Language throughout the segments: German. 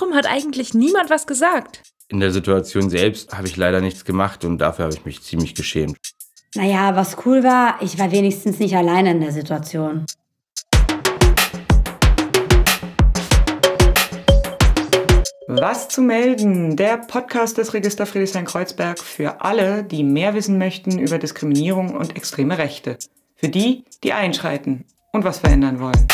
Warum hat eigentlich niemand was gesagt? In der Situation selbst habe ich leider nichts gemacht und dafür habe ich mich ziemlich geschämt. Naja, was cool war, ich war wenigstens nicht alleine in der Situation. Was zu melden? Der Podcast des Register Friedrichshain-Kreuzberg für alle, die mehr wissen möchten über Diskriminierung und extreme Rechte. Für die, die einschreiten und was verändern wollen.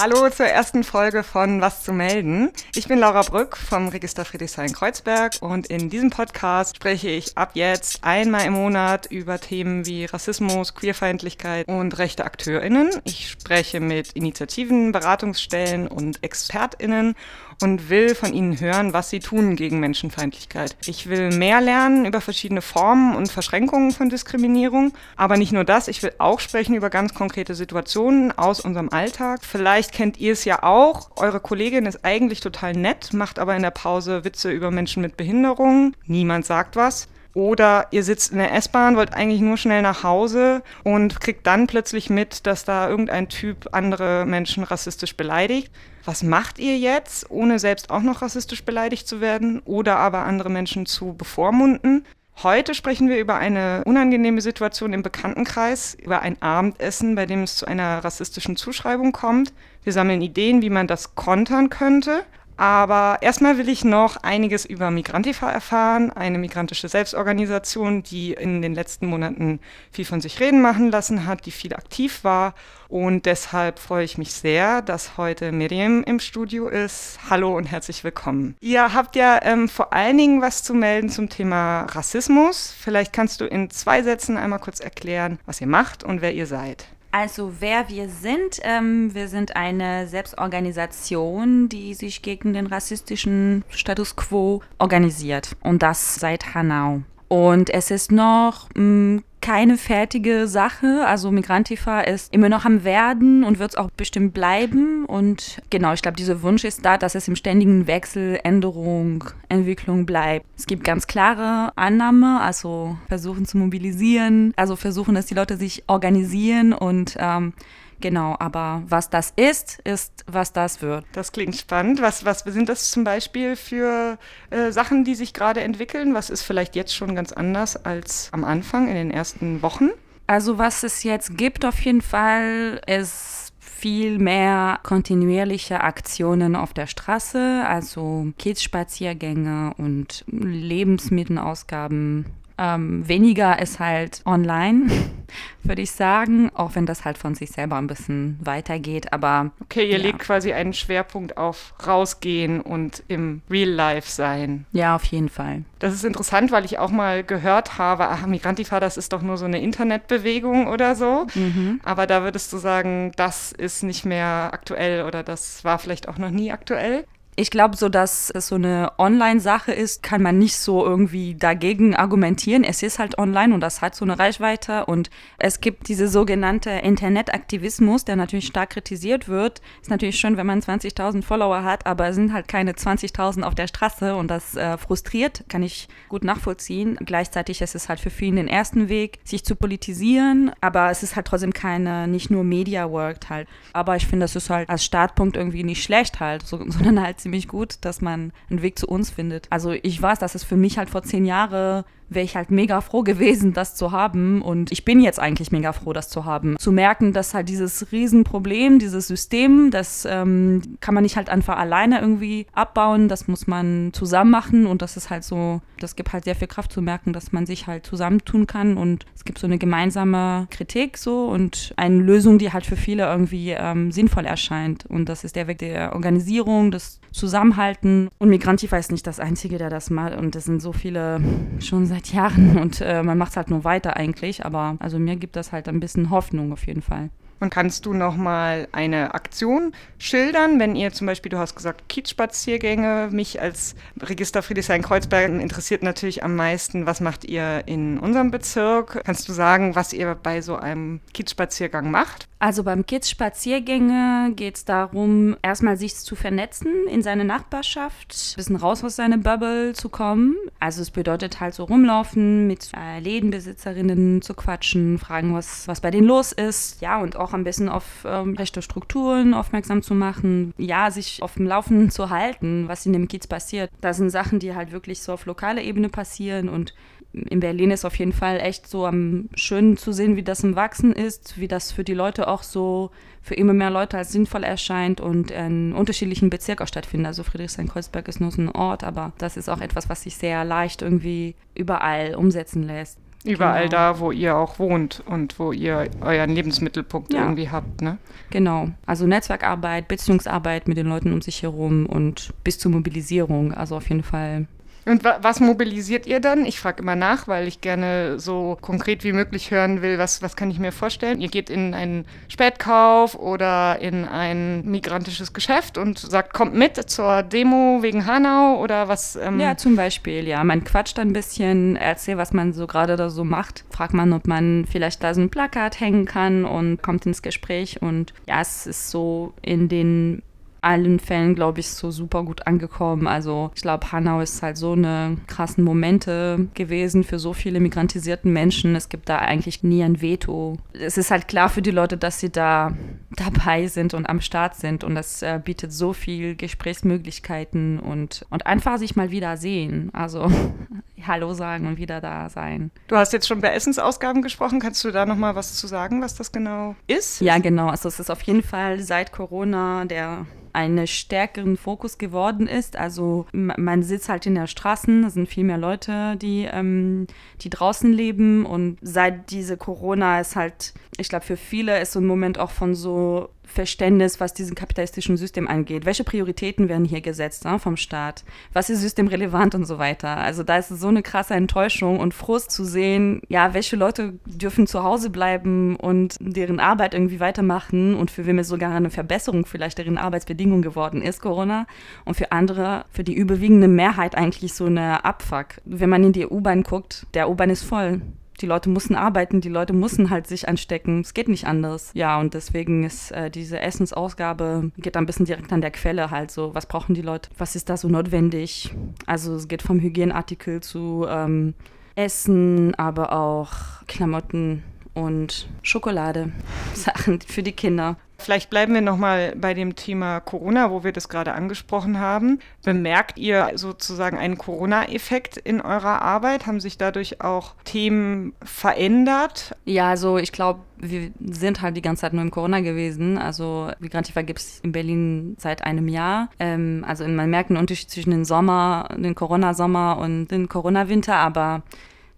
Hallo zur ersten Folge von Was zu melden. Ich bin Laura Brück vom Register Friedrichshain-Kreuzberg und in diesem Podcast spreche ich ab jetzt einmal im Monat über Themen wie Rassismus, Queerfeindlichkeit und rechte AkteurInnen. Ich spreche mit Initiativen, Beratungsstellen und ExpertInnen und will von ihnen hören, was sie tun gegen Menschenfeindlichkeit. Ich will mehr lernen über verschiedene Formen und Verschränkungen von Diskriminierung, aber nicht nur das, ich will auch sprechen über ganz konkrete Situationen aus unserem Alltag. Vielleicht kennt ihr es ja auch, eure Kollegin ist eigentlich total nett, macht aber in der Pause Witze über Menschen mit Behinderungen, niemand sagt was. Oder ihr sitzt in der S-Bahn, wollt eigentlich nur schnell nach Hause und kriegt dann plötzlich mit, dass da irgendein Typ andere Menschen rassistisch beleidigt. Was macht ihr jetzt, ohne selbst auch noch rassistisch beleidigt zu werden oder aber andere Menschen zu bevormunden? Heute sprechen wir über eine unangenehme Situation im Bekanntenkreis, über ein Abendessen, bei dem es zu einer rassistischen Zuschreibung kommt. Wir sammeln Ideen, wie man das kontern könnte. Aber erstmal will ich noch einiges über Migrantifa erfahren, eine migrantische Selbstorganisation, die in den letzten Monaten viel von sich reden machen lassen hat, die viel aktiv war. Und deshalb freue ich mich sehr, dass heute Miriam im Studio ist. Hallo und herzlich willkommen. Ihr habt ja ähm, vor allen Dingen was zu melden zum Thema Rassismus. Vielleicht kannst du in zwei Sätzen einmal kurz erklären, was ihr macht und wer ihr seid. Also wer wir sind, ähm, wir sind eine Selbstorganisation, die sich gegen den rassistischen Status quo organisiert und das seit Hanau. Und es ist noch mh, mm, keine fertige Sache. Also Migrantifa ist immer noch am Werden und wird es auch bestimmt bleiben. Und genau, ich glaube, dieser Wunsch ist da, dass es im ständigen Wechsel, Änderung, Entwicklung bleibt. Es gibt ganz klare Annahme, also versuchen zu mobilisieren, also versuchen, dass die Leute sich organisieren und ähm, Genau, aber was das ist, ist, was das wird. Das klingt spannend. Was, was sind das zum Beispiel für äh, Sachen, die sich gerade entwickeln? Was ist vielleicht jetzt schon ganz anders als am Anfang, in den ersten Wochen? Also was es jetzt gibt auf jeden Fall, ist viel mehr kontinuierliche Aktionen auf der Straße, also Kids-Spaziergänge und Lebensmittelausgaben ähm, weniger ist halt online, würde ich sagen, auch wenn das halt von sich selber ein bisschen weitergeht. Aber okay, ihr ja. legt quasi einen Schwerpunkt auf rausgehen und im Real Life sein. Ja, auf jeden Fall. Das ist interessant, weil ich auch mal gehört habe, ach, Migrantifa, das ist doch nur so eine Internetbewegung oder so. Mhm. Aber da würdest du sagen, das ist nicht mehr aktuell oder das war vielleicht auch noch nie aktuell? Ich glaube, so dass es so eine Online-Sache ist, kann man nicht so irgendwie dagegen argumentieren. Es ist halt online und das hat so eine Reichweite und es gibt diese sogenannte Internetaktivismus, der natürlich stark kritisiert wird. Ist natürlich schön, wenn man 20.000 Follower hat, aber es sind halt keine 20.000 auf der Straße und das äh, frustriert, kann ich gut nachvollziehen. Gleichzeitig ist es halt für viele den ersten Weg, sich zu politisieren, aber es ist halt trotzdem keine, nicht nur Media Work halt. Aber ich finde, das ist halt als Startpunkt irgendwie nicht schlecht halt, so, sondern halt ziemlich gut, dass man einen Weg zu uns findet. Also ich weiß, dass es für mich halt vor zehn Jahren wäre ich halt mega froh gewesen, das zu haben. Und ich bin jetzt eigentlich mega froh, das zu haben. Zu merken, dass halt dieses Riesenproblem, dieses System, das ähm, kann man nicht halt einfach alleine irgendwie abbauen. Das muss man zusammen machen. Und das ist halt so, das gibt halt sehr viel Kraft zu merken, dass man sich halt zusammentun kann. Und es gibt so eine gemeinsame Kritik so und eine Lösung, die halt für viele irgendwie ähm, sinnvoll erscheint. Und das ist der Weg der Organisierung, des Zusammenhalten. Und Migrantifa ist nicht das Einzige, der das macht. Und es sind so viele schon seit seit Jahren und äh, man macht es halt nur weiter eigentlich. Aber also mir gibt das halt ein bisschen Hoffnung auf jeden Fall. Und kannst du noch mal eine Aktion schildern, wenn ihr zum Beispiel, du hast gesagt, Kiezspaziergänge, mich als Register Friedrichshain-Kreuzberg interessiert natürlich am meisten, was macht ihr in unserem Bezirk? Kannst du sagen, was ihr bei so einem Kiezspaziergang macht? Also beim Kids-Spaziergänge geht es darum, erstmal sich zu vernetzen in seine Nachbarschaft, ein bisschen raus aus seiner Bubble zu kommen. Also es bedeutet halt so rumlaufen, mit äh, Lädenbesitzerinnen zu quatschen, fragen, was, was bei denen los ist. Ja, und auch ein bisschen auf ähm, rechte Strukturen aufmerksam zu machen. Ja, sich auf dem Laufenden zu halten, was in dem Kiez passiert. Das sind Sachen, die halt wirklich so auf lokaler Ebene passieren und in Berlin ist auf jeden Fall echt so am schön zu sehen, wie das im Wachsen ist, wie das für die Leute auch so, für immer mehr Leute als sinnvoll erscheint und in unterschiedlichen Bezirken auch stattfindet. Also Friedrichshain-Kreuzberg ist nur so ein Ort, aber das ist auch etwas, was sich sehr leicht irgendwie überall umsetzen lässt. Überall genau. da, wo ihr auch wohnt und wo ihr euren Lebensmittelpunkt ja. irgendwie habt, ne? Genau. Also Netzwerkarbeit, Beziehungsarbeit mit den Leuten um sich herum und bis zur Mobilisierung. Also auf jeden Fall und wa was mobilisiert ihr dann? Ich frage immer nach, weil ich gerne so konkret wie möglich hören will, was, was kann ich mir vorstellen? Ihr geht in einen Spätkauf oder in ein migrantisches Geschäft und sagt, kommt mit zur Demo wegen Hanau oder was? Ähm ja, zum Beispiel, ja. Man quatscht ein bisschen, erzählt, was man so gerade da so macht. Fragt man, ob man vielleicht da so ein Plakat hängen kann und kommt ins Gespräch. Und ja, es ist so in den allen Fällen, glaube ich, so super gut angekommen. Also ich glaube, Hanau ist halt so eine krassen Momente gewesen für so viele migrantisierten Menschen. Es gibt da eigentlich nie ein Veto. Es ist halt klar für die Leute, dass sie da dabei sind und am Start sind und das äh, bietet so viel Gesprächsmöglichkeiten und, und einfach sich mal wieder sehen. Also Hallo sagen und wieder da sein. Du hast jetzt schon bei Essensausgaben gesprochen. Kannst du da noch mal was zu sagen, was das genau ist? Ja, genau. Also es ist auf jeden Fall seit Corona der einen stärkeren Fokus geworden ist. Also man sitzt halt in der Straßen, es sind viel mehr Leute, die, ähm, die draußen leben und seit diese Corona ist halt, ich glaube, für viele ist so ein Moment auch von so Verständnis, was diesen kapitalistischen System angeht. Welche Prioritäten werden hier gesetzt ne, vom Staat? Was ist systemrelevant und so weiter? Also da ist so eine krasse Enttäuschung und Frust zu sehen, ja, welche Leute dürfen zu Hause bleiben und deren Arbeit irgendwie weitermachen und für wen es sogar eine Verbesserung vielleicht deren Arbeitsbedingungen geworden ist, Corona. Und für andere, für die überwiegende Mehrheit eigentlich so eine Abfuck. Wenn man in die U-Bahn guckt, der U-Bahn ist voll die Leute müssen arbeiten, die Leute müssen halt sich anstecken. Es geht nicht anders. Ja, und deswegen ist äh, diese Essensausgabe, geht ein bisschen direkt an der Quelle halt so. Was brauchen die Leute? Was ist da so notwendig? Also es geht vom Hygienartikel zu ähm, Essen, aber auch Klamotten und Schokolade. Sachen für die Kinder. Vielleicht bleiben wir nochmal bei dem Thema Corona, wo wir das gerade angesprochen haben. Bemerkt ihr sozusagen einen Corona-Effekt in eurer Arbeit? Haben sich dadurch auch Themen verändert? Ja, also ich glaube, wir sind halt die ganze Zeit nur im Corona gewesen. Also Migrantifa gibt es in Berlin seit einem Jahr. Ähm, also man merkt einen Unterschied zwischen dem Sommer, den Corona-Sommer und den Corona-Winter, aber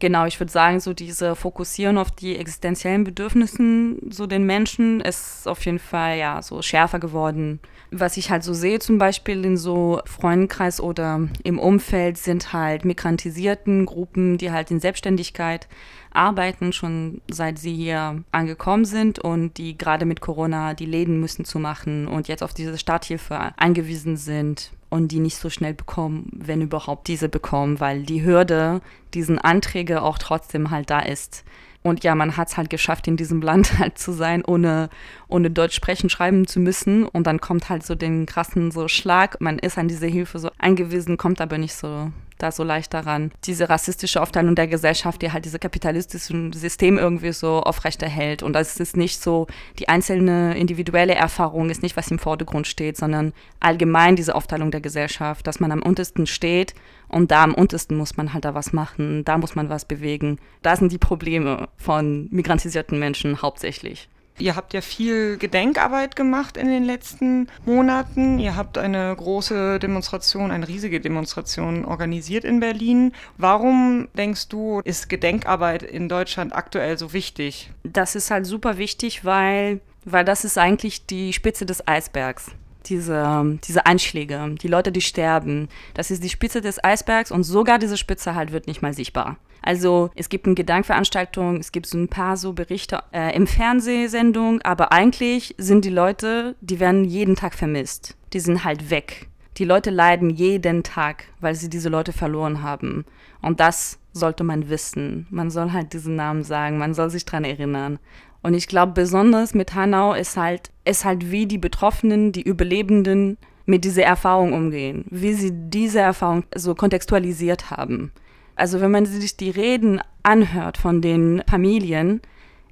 Genau, ich würde sagen, so diese Fokussieren auf die existenziellen Bedürfnissen so den Menschen ist auf jeden Fall ja so schärfer geworden. Was ich halt so sehe, zum Beispiel in so Freundenkreis oder im Umfeld sind halt migrantisierten Gruppen, die halt in Selbstständigkeit arbeiten, schon seit sie hier angekommen sind und die gerade mit Corona die Läden müssen zu machen und jetzt auf diese Starthilfe angewiesen sind und die nicht so schnell bekommen, wenn überhaupt diese bekommen, weil die Hürde diesen Anträge auch trotzdem halt da ist. Und ja, man hat es halt geschafft, in diesem Land halt zu sein, ohne, ohne Deutsch sprechen, schreiben zu müssen. Und dann kommt halt so den krassen so Schlag. Man ist an diese Hilfe so angewiesen, kommt aber nicht so da so leicht daran. Diese rassistische Aufteilung der Gesellschaft, die halt diese kapitalistischen System irgendwie so aufrechterhält. Und das ist nicht so, die einzelne individuelle Erfahrung ist nicht, was im Vordergrund steht, sondern allgemein diese Aufteilung der Gesellschaft, dass man am untersten steht und da am untersten muss man halt da was machen, da muss man was bewegen. Da sind die Probleme von migrantisierten Menschen hauptsächlich. Ihr habt ja viel Gedenkarbeit gemacht in den letzten Monaten. Ihr habt eine große Demonstration, eine riesige Demonstration organisiert in Berlin. Warum denkst du, ist Gedenkarbeit in Deutschland aktuell so wichtig? Das ist halt super wichtig, weil, weil das ist eigentlich die Spitze des Eisbergs diese, diese Anschläge, die Leute, die sterben. Das ist die Spitze des Eisbergs und sogar diese Spitze halt wird nicht mal sichtbar. Also es gibt eine Gedankveranstaltung, es gibt so ein paar so Berichte äh, im Fernsehsendung, aber eigentlich sind die Leute, die werden jeden Tag vermisst. Die sind halt weg. Die Leute leiden jeden Tag, weil sie diese Leute verloren haben. Und das sollte man wissen. Man soll halt diesen Namen sagen, man soll sich dran erinnern. Und ich glaube, besonders mit Hanau ist halt, ist halt wie die Betroffenen, die Überlebenden mit dieser Erfahrung umgehen, wie sie diese Erfahrung so kontextualisiert haben. Also wenn man sich die Reden anhört von den Familien,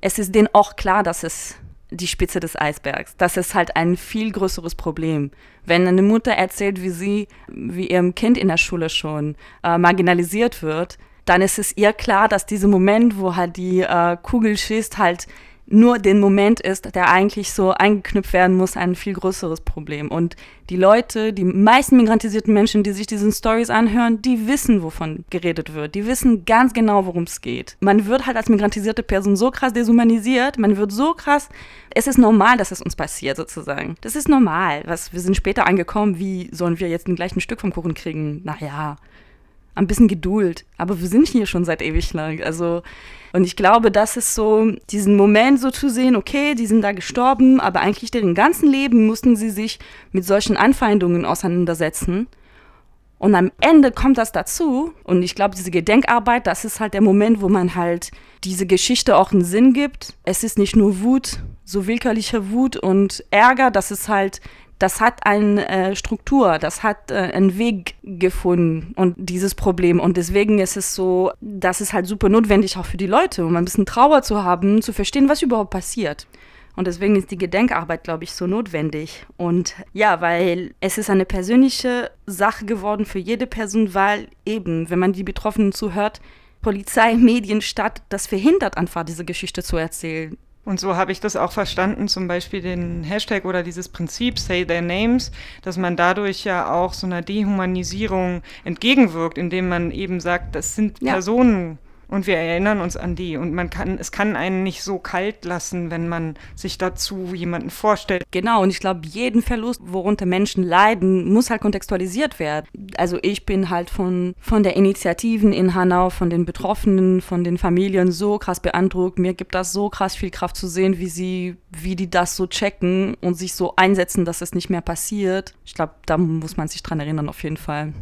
es ist denen auch klar, dass es die Spitze des Eisbergs. Das ist halt ein viel größeres Problem. Wenn eine Mutter erzählt, wie sie, wie ihrem Kind in der Schule schon äh, marginalisiert wird, dann ist es ihr klar, dass dieser Moment, wo halt die äh, Kugel schießt, halt nur den Moment ist, der eigentlich so eingeknüpft werden muss, ein viel größeres Problem. Und die Leute, die meisten migrantisierten Menschen, die sich diesen Stories anhören, die wissen, wovon geredet wird. Die wissen ganz genau, worum es geht. Man wird halt als migrantisierte Person so krass deshumanisiert, man wird so krass, es ist normal, dass es uns passiert sozusagen. Das ist normal. Was, wir sind später angekommen, wie sollen wir jetzt gleich ein Stück vom Kuchen kriegen? Naja, ein bisschen Geduld. Aber wir sind hier schon seit ewig lang. Also, und ich glaube, das ist so, diesen Moment so zu sehen, okay, die sind da gestorben, aber eigentlich deren ganzen Leben mussten sie sich mit solchen Anfeindungen auseinandersetzen. Und am Ende kommt das dazu. Und ich glaube, diese Gedenkarbeit, das ist halt der Moment, wo man halt diese Geschichte auch einen Sinn gibt. Es ist nicht nur Wut, so willkürliche Wut und Ärger, das ist halt das hat eine äh, Struktur, das hat äh, einen Weg gefunden und dieses Problem. Und deswegen ist es so, das ist halt super notwendig auch für die Leute, um ein bisschen Trauer zu haben, zu verstehen, was überhaupt passiert. Und deswegen ist die Gedenkarbeit, glaube ich, so notwendig. Und ja, weil es ist eine persönliche Sache geworden für jede Person, weil eben, wenn man die Betroffenen zuhört, Polizei, Medien, Stadt, das verhindert einfach, diese Geschichte zu erzählen. Und so habe ich das auch verstanden, zum Beispiel den Hashtag oder dieses Prinzip Say Their Names, dass man dadurch ja auch so einer Dehumanisierung entgegenwirkt, indem man eben sagt, das sind ja. Personen, und wir erinnern uns an die. Und man kann, es kann einen nicht so kalt lassen, wenn man sich dazu jemanden vorstellt. Genau, und ich glaube, jeden Verlust, worunter Menschen leiden, muss halt kontextualisiert werden. Also ich bin halt von, von der Initiativen in Hanau, von den Betroffenen, von den Familien so krass beeindruckt. Mir gibt das so krass viel Kraft zu sehen, wie sie, wie die das so checken und sich so einsetzen, dass es nicht mehr passiert. Ich glaube, da muss man sich dran erinnern, auf jeden Fall.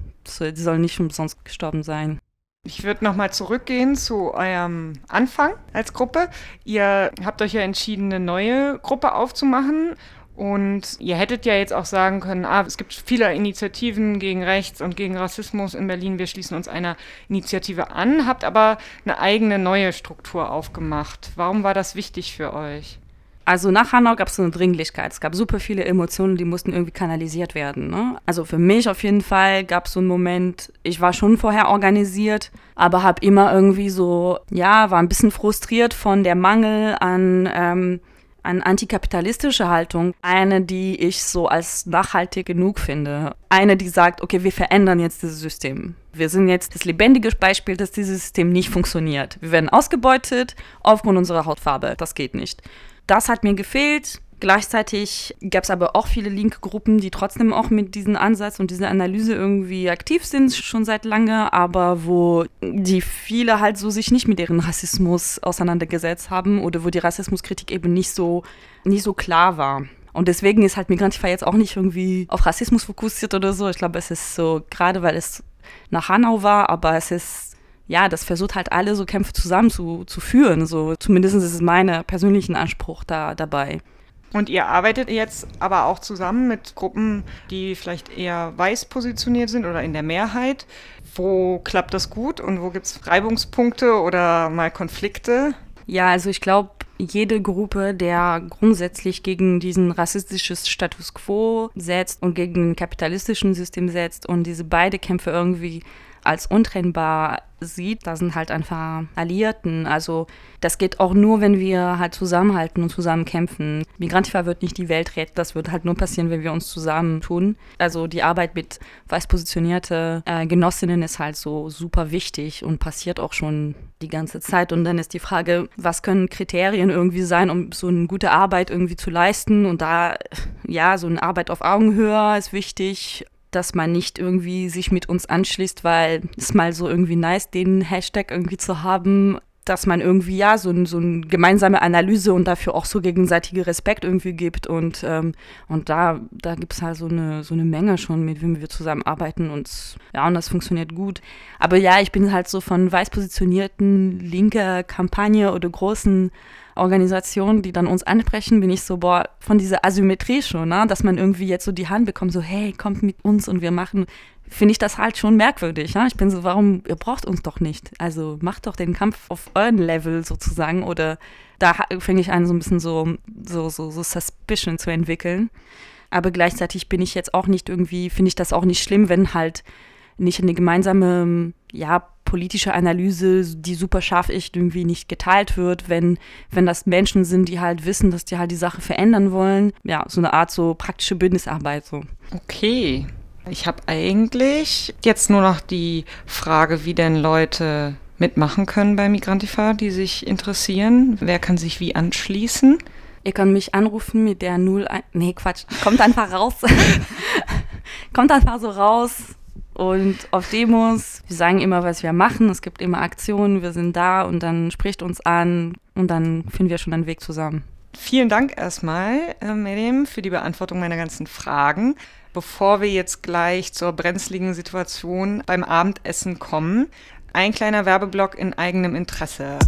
Die sollen nicht umsonst gestorben sein. Ich würde nochmal zurückgehen zu eurem Anfang als Gruppe. Ihr habt euch ja entschieden, eine neue Gruppe aufzumachen. Und ihr hättet ja jetzt auch sagen können, ah, es gibt viele Initiativen gegen Rechts und gegen Rassismus in Berlin. Wir schließen uns einer Initiative an, habt aber eine eigene neue Struktur aufgemacht. Warum war das wichtig für euch? Also nach Hanau gab es so eine Dringlichkeit. Es gab super viele Emotionen, die mussten irgendwie kanalisiert werden. Ne? Also für mich auf jeden Fall gab es so einen Moment, ich war schon vorher organisiert, aber habe immer irgendwie so, ja, war ein bisschen frustriert von der Mangel an, ähm, an antikapitalistische Haltung. Eine, die ich so als nachhaltig genug finde. Eine, die sagt, okay, wir verändern jetzt dieses System. Wir sind jetzt das lebendige Beispiel, dass dieses System nicht funktioniert. Wir werden ausgebeutet aufgrund unserer Hautfarbe. Das geht nicht. Das hat mir gefehlt. Gleichzeitig gab es aber auch viele linke Gruppen, die trotzdem auch mit diesem Ansatz und dieser Analyse irgendwie aktiv sind, schon seit lange, aber wo die viele halt so sich nicht mit deren Rassismus auseinandergesetzt haben oder wo die Rassismuskritik eben nicht so, nicht so klar war. Und deswegen ist halt Migrantify jetzt auch nicht irgendwie auf Rassismus fokussiert oder so. Ich glaube, es ist so, gerade weil es nach Hanau war, aber es ist ja, das versucht halt alle so Kämpfe zusammen zu, zu führen. So, zumindest ist es mein persönlichen Anspruch da dabei. Und ihr arbeitet jetzt aber auch zusammen mit Gruppen, die vielleicht eher weiß positioniert sind oder in der Mehrheit. Wo klappt das gut und wo gibt es Reibungspunkte oder mal Konflikte? Ja, also ich glaube, jede Gruppe, der grundsätzlich gegen diesen rassistisches Status quo setzt und gegen ein kapitalistischen System setzt und diese beide Kämpfe irgendwie als untrennbar sieht, da sind halt einfach Alliierten. Also das geht auch nur, wenn wir halt zusammenhalten und zusammen kämpfen. Migrantifa wird nicht die Welt retten, das wird halt nur passieren, wenn wir uns zusammentun. Also die Arbeit mit weiß positionierte äh, Genossinnen ist halt so super wichtig und passiert auch schon die ganze Zeit. Und dann ist die Frage, was können Kriterien irgendwie sein, um so eine gute Arbeit irgendwie zu leisten? Und da, ja, so eine Arbeit auf Augenhöhe ist wichtig dass man nicht irgendwie sich mit uns anschließt, weil es mal so irgendwie nice, den Hashtag irgendwie zu haben. dass man irgendwie ja so, so eine gemeinsame Analyse und dafür auch so gegenseitige Respekt irgendwie gibt. Und, ähm, und da, da gibt es halt so eine, so eine Menge schon, mit wem wir zusammenarbeiten und ja, und das funktioniert gut. Aber ja, ich bin halt so von weiß positionierten linker Kampagne oder großen Organisationen, die dann uns ansprechen, bin ich so, boah, von dieser Asymmetrie schon, ne? dass man irgendwie jetzt so die Hand bekommt, so, hey, kommt mit uns und wir machen, finde ich das halt schon merkwürdig. Ja? Ich bin so, warum, ihr braucht uns doch nicht. Also macht doch den Kampf auf euren Level sozusagen oder da fange ich an, so ein bisschen so, so, so, so Suspicion zu entwickeln. Aber gleichzeitig bin ich jetzt auch nicht irgendwie, finde ich das auch nicht schlimm, wenn halt nicht eine gemeinsame, ja, politische Analyse, die super scharf ist, irgendwie nicht geteilt wird, wenn, wenn das Menschen sind, die halt wissen, dass die halt die Sache verändern wollen. Ja, so eine Art so praktische Bündnisarbeit so. Okay. Ich habe eigentlich jetzt nur noch die Frage, wie denn Leute mitmachen können bei Migrantifa, die sich interessieren. Wer kann sich wie anschließen? Ihr könnt mich anrufen mit der 01. Nee, Quatsch. Kommt einfach raus. Kommt einfach so raus und auf Demos. Wir sagen immer, was wir machen. Es gibt immer Aktionen. Wir sind da und dann spricht uns an und dann finden wir schon einen Weg zusammen. Vielen Dank erstmal, äh, Miriam, für die Beantwortung meiner ganzen Fragen. Bevor wir jetzt gleich zur brenzligen Situation beim Abendessen kommen, ein kleiner Werbeblock in eigenem Interesse.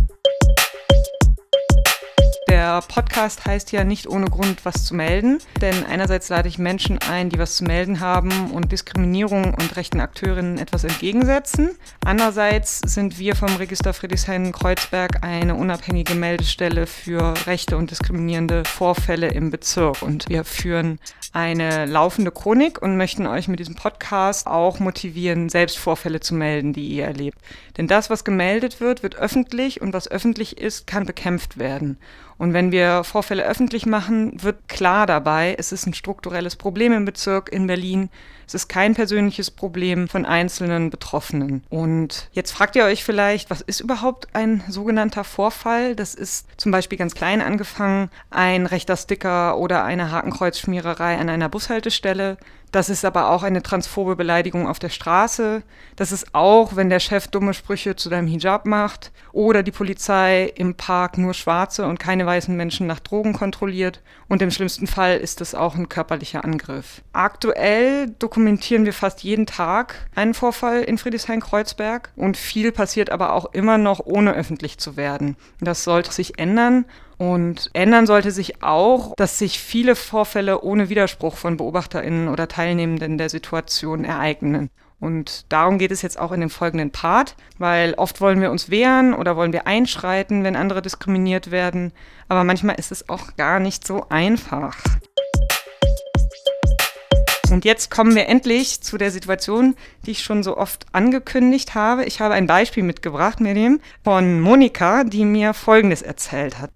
Der Podcast heißt ja nicht ohne Grund was zu melden, denn einerseits lade ich Menschen ein, die was zu melden haben und Diskriminierung und rechten Akteurinnen etwas entgegensetzen. Andererseits sind wir vom Register Friedrichshain-Kreuzberg eine unabhängige Meldestelle für rechte und diskriminierende Vorfälle im Bezirk und wir führen eine laufende Chronik und möchten euch mit diesem Podcast auch motivieren, selbst Vorfälle zu melden, die ihr erlebt. Denn das, was gemeldet wird, wird öffentlich und was öffentlich ist, kann bekämpft werden. Und wenn wir Vorfälle öffentlich machen, wird klar dabei, es ist ein strukturelles Problem im Bezirk in Berlin. Es ist kein persönliches Problem von einzelnen Betroffenen. Und jetzt fragt ihr euch vielleicht, was ist überhaupt ein sogenannter Vorfall? Das ist zum Beispiel ganz klein angefangen, ein rechter Sticker oder eine Hakenkreuzschmiererei an einer Bushaltestelle das ist aber auch eine transphobe Beleidigung auf der Straße. Das ist auch, wenn der Chef dumme Sprüche zu deinem Hijab macht oder die Polizei im Park nur schwarze und keine weißen Menschen nach Drogen kontrolliert. Und im schlimmsten Fall ist es auch ein körperlicher Angriff. Aktuell dokumentieren wir fast jeden Tag einen Vorfall in Friedrichshain-Kreuzberg und viel passiert aber auch immer noch, ohne öffentlich zu werden. Das sollte sich ändern. Und ändern sollte sich auch, dass sich viele Vorfälle ohne Widerspruch von BeobachterInnen oder Teilnehmenden der Situation ereignen. Und darum geht es jetzt auch in dem folgenden Part, weil oft wollen wir uns wehren oder wollen wir einschreiten, wenn andere diskriminiert werden. Aber manchmal ist es auch gar nicht so einfach. Und jetzt kommen wir endlich zu der Situation, die ich schon so oft angekündigt habe. Ich habe ein Beispiel mitgebracht, Miriam, von Monika, die mir Folgendes erzählt hat.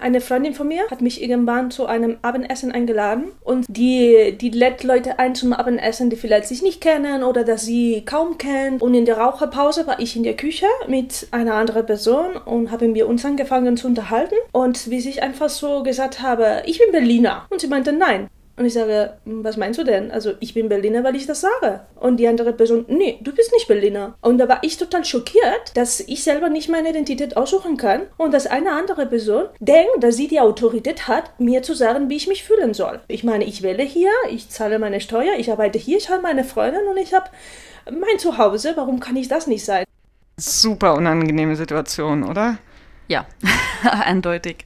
Eine Freundin von mir hat mich irgendwann zu einem Abendessen eingeladen und die, die lädt Leute ein zum Abendessen, die vielleicht sich nicht kennen oder dass sie kaum kennen. Und in der Raucherpause war ich in der Küche mit einer anderen Person und haben wir uns angefangen zu unterhalten. Und wie ich einfach so gesagt habe, ich bin Berliner. Und sie meinte, nein, und ich sage, hm, was meinst du denn? Also ich bin Berliner, weil ich das sage. Und die andere Person, nee, du bist nicht Berliner. Und da war ich total schockiert, dass ich selber nicht meine Identität aussuchen kann und dass eine andere Person denkt, dass sie die Autorität hat, mir zu sagen, wie ich mich fühlen soll. Ich meine, ich wähle hier, ich zahle meine Steuer, ich arbeite hier, ich habe meine Freundin und ich habe mein Zuhause. Warum kann ich das nicht sein? Super unangenehme Situation, oder? Ja, eindeutig.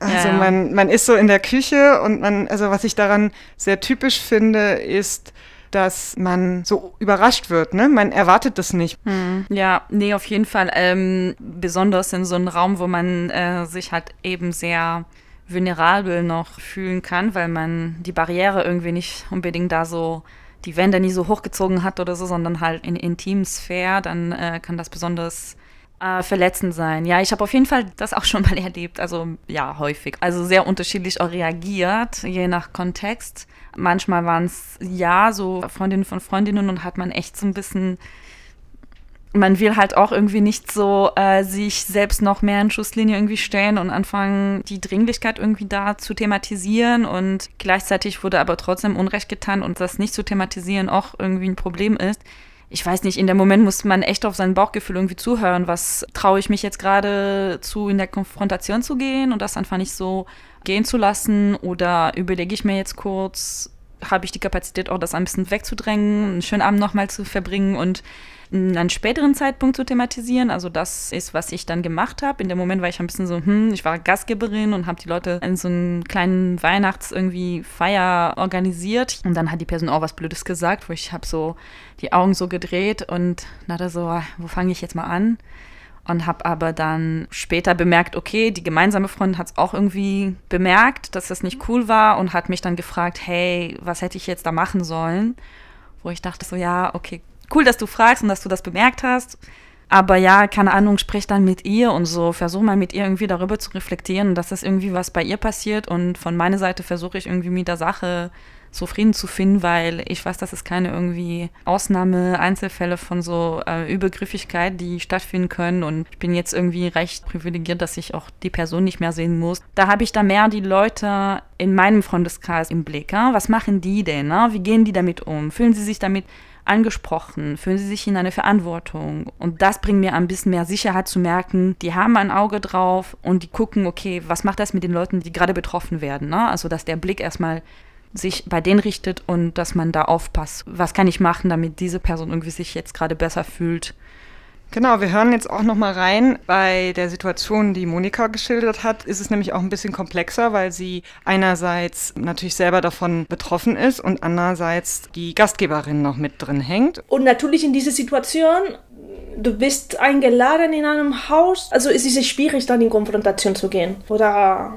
Also ja, man, man ist so in der Küche und man, also was ich daran sehr typisch finde, ist, dass man so überrascht wird, ne? Man erwartet das nicht. Hm. Ja, nee, auf jeden Fall. Ähm, besonders in so einem Raum, wo man äh, sich halt eben sehr vulnerabel noch fühlen kann, weil man die Barriere irgendwie nicht unbedingt da so die Wände nie so hochgezogen hat oder so, sondern halt in Intimsphäre, dann äh, kann das besonders äh, verletzend sein. Ja, ich habe auf jeden Fall das auch schon mal erlebt. Also ja, häufig. Also sehr unterschiedlich auch reagiert, je nach Kontext. Manchmal waren es ja so Freundinnen von Freundinnen und hat man echt so ein bisschen man will halt auch irgendwie nicht so äh, sich selbst noch mehr in Schusslinie irgendwie stellen und anfangen, die Dringlichkeit irgendwie da zu thematisieren und gleichzeitig wurde aber trotzdem Unrecht getan und das nicht zu thematisieren auch irgendwie ein Problem ist ich weiß nicht, in dem Moment muss man echt auf sein Bauchgefühl irgendwie zuhören. Was traue ich mich jetzt gerade zu, in der Konfrontation zu gehen und das einfach nicht so gehen zu lassen? Oder überlege ich mir jetzt kurz, habe ich die Kapazität auch, das ein bisschen wegzudrängen, einen schönen Abend nochmal zu verbringen und einen späteren Zeitpunkt zu thematisieren. Also das ist, was ich dann gemacht habe. In dem Moment war ich ein bisschen so, hm, ich war Gastgeberin und habe die Leute in so einen kleinen Weihnachts irgendwie Feier organisiert. Und dann hat die Person auch was Blödes gesagt, wo ich habe so die Augen so gedreht und dachte so, wo fange ich jetzt mal an? und habe aber dann später bemerkt, okay, die gemeinsame Freundin hat es auch irgendwie bemerkt, dass das nicht cool war und hat mich dann gefragt, hey, was hätte ich jetzt da machen sollen? Wo ich dachte so, ja, okay, cool, dass du fragst und dass du das bemerkt hast. Aber ja, keine Ahnung, sprich dann mit ihr und so, versuch mal mit ihr irgendwie darüber zu reflektieren, dass das irgendwie was bei ihr passiert und von meiner Seite versuche ich irgendwie mit der Sache zufrieden zu finden, weil ich weiß, dass es keine irgendwie Ausnahme, Einzelfälle von so äh, Übergriffigkeit, die stattfinden können und ich bin jetzt irgendwie recht privilegiert, dass ich auch die Person nicht mehr sehen muss. Da habe ich da mehr die Leute in meinem Freundeskreis im Blick. Ja? Was machen die denn? Ne? Wie gehen die damit um? Fühlen sie sich damit angesprochen, fühlen sie sich in eine Verantwortung. Und das bringt mir ein bisschen mehr Sicherheit zu merken, die haben ein Auge drauf und die gucken, okay, was macht das mit den Leuten, die gerade betroffen werden. Ne? Also, dass der Blick erstmal sich bei denen richtet und dass man da aufpasst. Was kann ich machen, damit diese Person irgendwie sich jetzt gerade besser fühlt? Genau, wir hören jetzt auch noch mal rein. Bei der Situation, die Monika geschildert hat, ist es nämlich auch ein bisschen komplexer, weil sie einerseits natürlich selber davon betroffen ist und andererseits die Gastgeberin noch mit drin hängt. Und natürlich in dieser Situation du bist eingeladen in einem Haus, also ist es schwierig, dann in Konfrontation zu gehen. Oder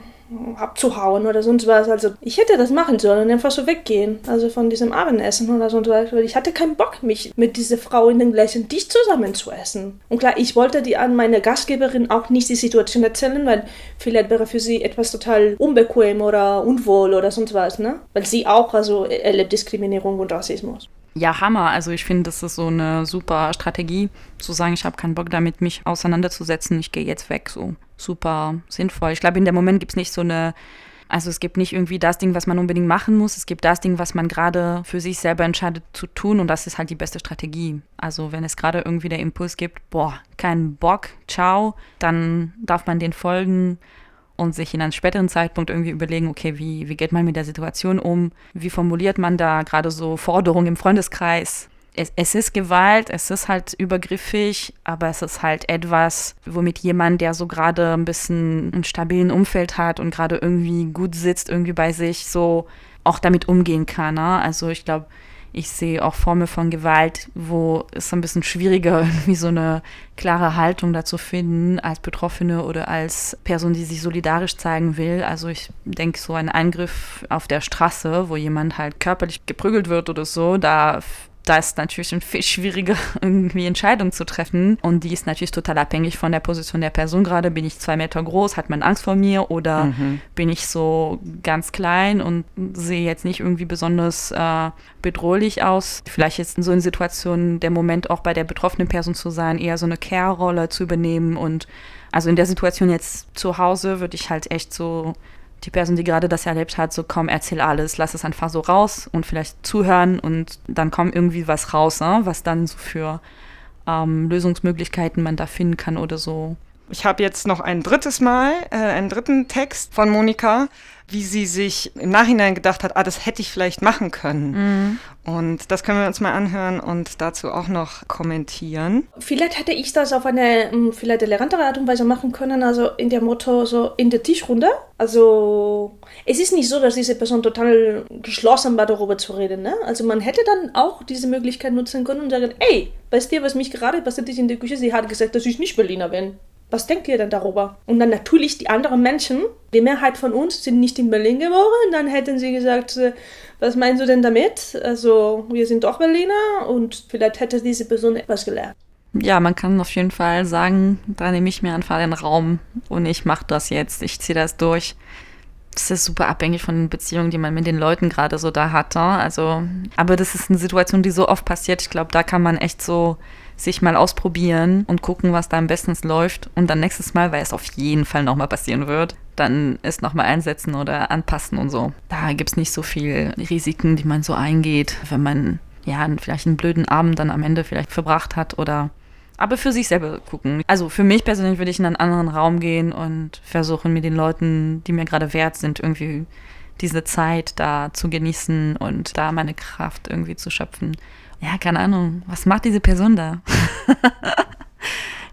abzuhauen oder sonst was. Also ich hätte das machen sollen, einfach so weggehen. Also von diesem Abendessen oder sonst was. Weil ich hatte keinen Bock, mich mit dieser Frau in den gleichen Tisch zusammen zu essen. Und klar, ich wollte die an meine Gastgeberin auch nicht die Situation erzählen, weil vielleicht wäre für sie etwas total unbequem oder unwohl oder sonst was, ne? Weil sie auch also erlebt Diskriminierung und Rassismus. Ja, Hammer. Also ich finde, das ist so eine super Strategie, zu sagen, ich habe keinen Bock damit, mich auseinanderzusetzen, ich gehe jetzt weg. So super sinnvoll. Ich glaube, in dem Moment gibt es nicht so eine, also es gibt nicht irgendwie das Ding, was man unbedingt machen muss. Es gibt das Ding, was man gerade für sich selber entscheidet zu tun und das ist halt die beste Strategie. Also wenn es gerade irgendwie der Impuls gibt, boah, kein Bock, ciao, dann darf man den folgen und sich in einem späteren Zeitpunkt irgendwie überlegen, okay, wie, wie geht man mit der Situation um? Wie formuliert man da gerade so Forderungen im Freundeskreis? Es, es, ist Gewalt, es ist halt übergriffig, aber es ist halt etwas, womit jemand, der so gerade ein bisschen ein stabilen Umfeld hat und gerade irgendwie gut sitzt, irgendwie bei sich, so auch damit umgehen kann. Ne? Also ich glaube, ich sehe auch Formen von Gewalt, wo es ein bisschen schwieriger irgendwie so eine klare Haltung dazu finden als Betroffene oder als Person, die sich solidarisch zeigen will. Also ich denke, so ein Eingriff auf der Straße, wo jemand halt körperlich geprügelt wird oder so, da da ist natürlich eine viel schwierige irgendwie Entscheidung zu treffen. Und die ist natürlich total abhängig von der Position der Person gerade. Bin ich zwei Meter groß, hat man Angst vor mir oder mhm. bin ich so ganz klein und sehe jetzt nicht irgendwie besonders äh, bedrohlich aus. Vielleicht ist in so einer Situation der Moment auch bei der betroffenen Person zu sein, eher so eine Care-Rolle zu übernehmen und also in der Situation jetzt zu Hause würde ich halt echt so die Person, die gerade das erlebt hat, so komm, erzähl alles, lass es einfach so raus und vielleicht zuhören und dann kommt irgendwie was raus, ne? was dann so für ähm, Lösungsmöglichkeiten man da finden kann oder so. Ich habe jetzt noch ein drittes Mal, äh, einen dritten Text von Monika, wie sie sich im Nachhinein gedacht hat, ah, das hätte ich vielleicht machen können. Mhm. Und das können wir uns mal anhören und dazu auch noch kommentieren. Vielleicht hätte ich das auf eine hm, vielleicht elegantere Art und Weise machen können, also in der Motto so in der Tischrunde. Also es ist nicht so, dass diese Person total geschlossen war, darüber zu reden. Ne? Also man hätte dann auch diese Möglichkeit nutzen können und sagen, ey, weißt du, was mich gerade passiert ist in der Küche? Sie hat gesagt, dass ich nicht Berliner bin. Was denkt ihr denn darüber? Und dann natürlich die anderen Menschen, die Mehrheit von uns sind nicht in Berlin geboren. Dann hätten sie gesagt, äh, was meinst du denn damit? Also, wir sind doch Berliner und vielleicht hätte diese Person etwas gelernt. Ja, man kann auf jeden Fall sagen, da nehme ich mir einfach den Raum und ich mache das jetzt, ich ziehe das durch. Das ist super abhängig von den Beziehungen, die man mit den Leuten gerade so da hat. Also, aber das ist eine Situation, die so oft passiert. Ich glaube, da kann man echt so sich mal ausprobieren und gucken, was da am besten läuft und dann nächstes Mal, weil es auf jeden Fall nochmal passieren wird, dann es nochmal einsetzen oder anpassen und so. Da gibt es nicht so viel Risiken, die man so eingeht, wenn man ja, vielleicht einen blöden Abend dann am Ende vielleicht verbracht hat oder aber für sich selber gucken. Also für mich persönlich würde ich in einen anderen Raum gehen und versuchen, mit den Leuten, die mir gerade wert sind, irgendwie diese Zeit da zu genießen und da meine Kraft irgendwie zu schöpfen. Ja, keine Ahnung, was macht diese Person da?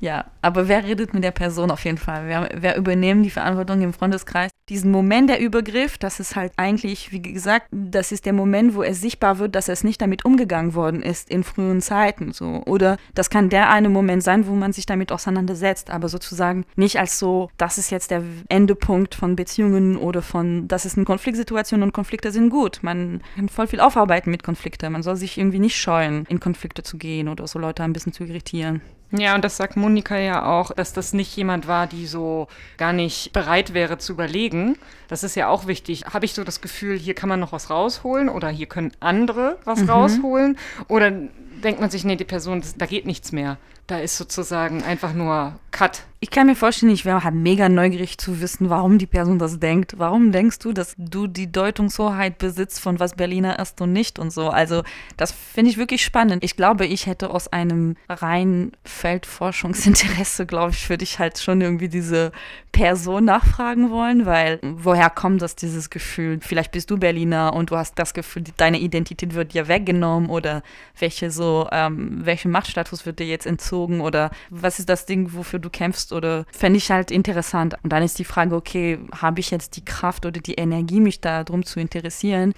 Ja, aber wer redet mit der Person auf jeden Fall? Wer, wer übernehmen die Verantwortung im Freundeskreis? Diesen Moment der Übergriff, das ist halt eigentlich, wie gesagt, das ist der Moment, wo es sichtbar wird, dass es nicht damit umgegangen worden ist in frühen Zeiten. So. Oder das kann der eine Moment sein, wo man sich damit auseinandersetzt, aber sozusagen nicht als so, das ist jetzt der Endepunkt von Beziehungen oder von, das ist eine Konfliktsituation und Konflikte sind gut. Man kann voll viel aufarbeiten mit Konflikten. Man soll sich irgendwie nicht scheuen, in Konflikte zu gehen oder so Leute ein bisschen zu irritieren. Ja, und das sagt Monika ja auch, dass das nicht jemand war, die so gar nicht bereit wäre zu überlegen. Das ist ja auch wichtig. Habe ich so das Gefühl, hier kann man noch was rausholen oder hier können andere was mhm. rausholen? Oder denkt man sich, nee, die Person, da geht nichts mehr. Da ist sozusagen einfach nur Cut. Ich kann mir vorstellen, ich wäre halt mega neugierig zu wissen, warum die Person das denkt. Warum denkst du, dass du die Deutungshoheit besitzt, von was Berliner ist und nicht und so? Also, das finde ich wirklich spannend. Ich glaube, ich hätte aus einem reinen Feldforschungsinteresse, glaube ich, würde ich halt schon irgendwie diese Person nachfragen wollen, weil woher kommt das, dieses Gefühl? Vielleicht bist du Berliner und du hast das Gefühl, deine Identität wird dir weggenommen oder welche so, ähm, welchen Machtstatus wird dir jetzt entzogen oder was ist das Ding, wofür du kämpfst oder fände ich halt interessant. Und dann ist die Frage, okay, habe ich jetzt die Kraft oder die Energie, mich darum zu interessieren?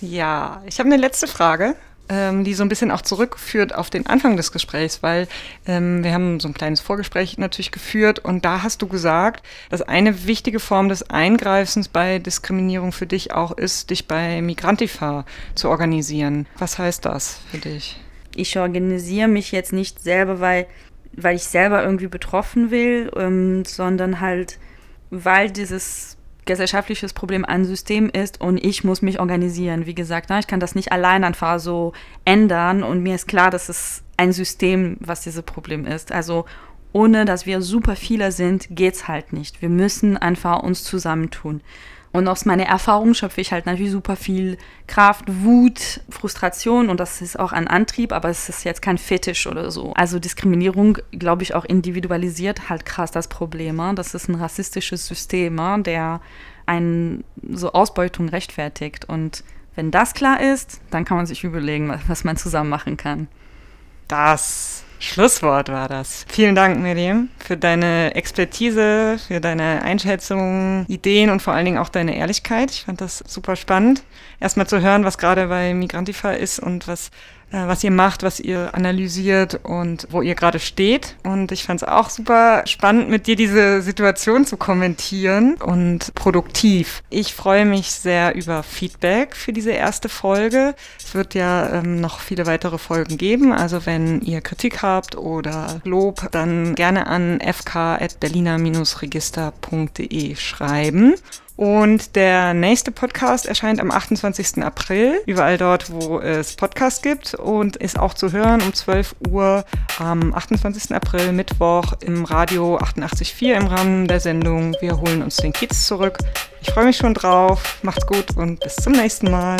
Ja, ich habe eine letzte Frage ähm, die so ein bisschen auch zurückführt auf den Anfang des Gesprächs, weil ähm, wir haben so ein kleines Vorgespräch natürlich geführt und da hast du gesagt, dass eine wichtige Form des Eingreifens bei Diskriminierung für dich auch ist, dich bei Migrantifa zu organisieren. Was heißt das für dich? Ich organisiere mich jetzt nicht selber, weil weil ich selber irgendwie betroffen will, ähm, sondern halt, weil dieses gesellschaftliches Problem ein System ist und ich muss mich organisieren. Wie gesagt, ich kann das nicht allein einfach so ändern und mir ist klar, dass es ein System, was dieses Problem ist. Also ohne dass wir super viele sind, geht's halt nicht. Wir müssen einfach uns zusammentun. Und aus meiner Erfahrung schöpfe ich halt natürlich super viel Kraft, Wut, Frustration und das ist auch ein Antrieb, aber es ist jetzt kein Fetisch oder so. Also Diskriminierung, glaube ich, auch individualisiert halt krass das Problem. Ne? Das ist ein rassistisches System, ne? der eine so Ausbeutung rechtfertigt. Und wenn das klar ist, dann kann man sich überlegen, was man zusammen machen kann. Das Schlusswort war das. Vielen Dank, Miriam, für deine Expertise, für deine Einschätzungen, Ideen und vor allen Dingen auch deine Ehrlichkeit. Ich fand das super spannend, erstmal zu hören, was gerade bei Migrantifa ist und was was ihr macht, was ihr analysiert und wo ihr gerade steht. Und ich fand es auch super spannend, mit dir diese Situation zu kommentieren und produktiv. Ich freue mich sehr über Feedback für diese erste Folge. Es wird ja ähm, noch viele weitere Folgen geben. Also wenn ihr Kritik habt oder Lob, dann gerne an fk.berliner-register.de schreiben. Und der nächste Podcast erscheint am 28. April, überall dort, wo es Podcasts gibt und ist auch zu hören um 12 Uhr am 28. April, Mittwoch im Radio 88.4 im Rahmen der Sendung Wir holen uns den Kiez zurück. Ich freue mich schon drauf. Macht's gut und bis zum nächsten Mal.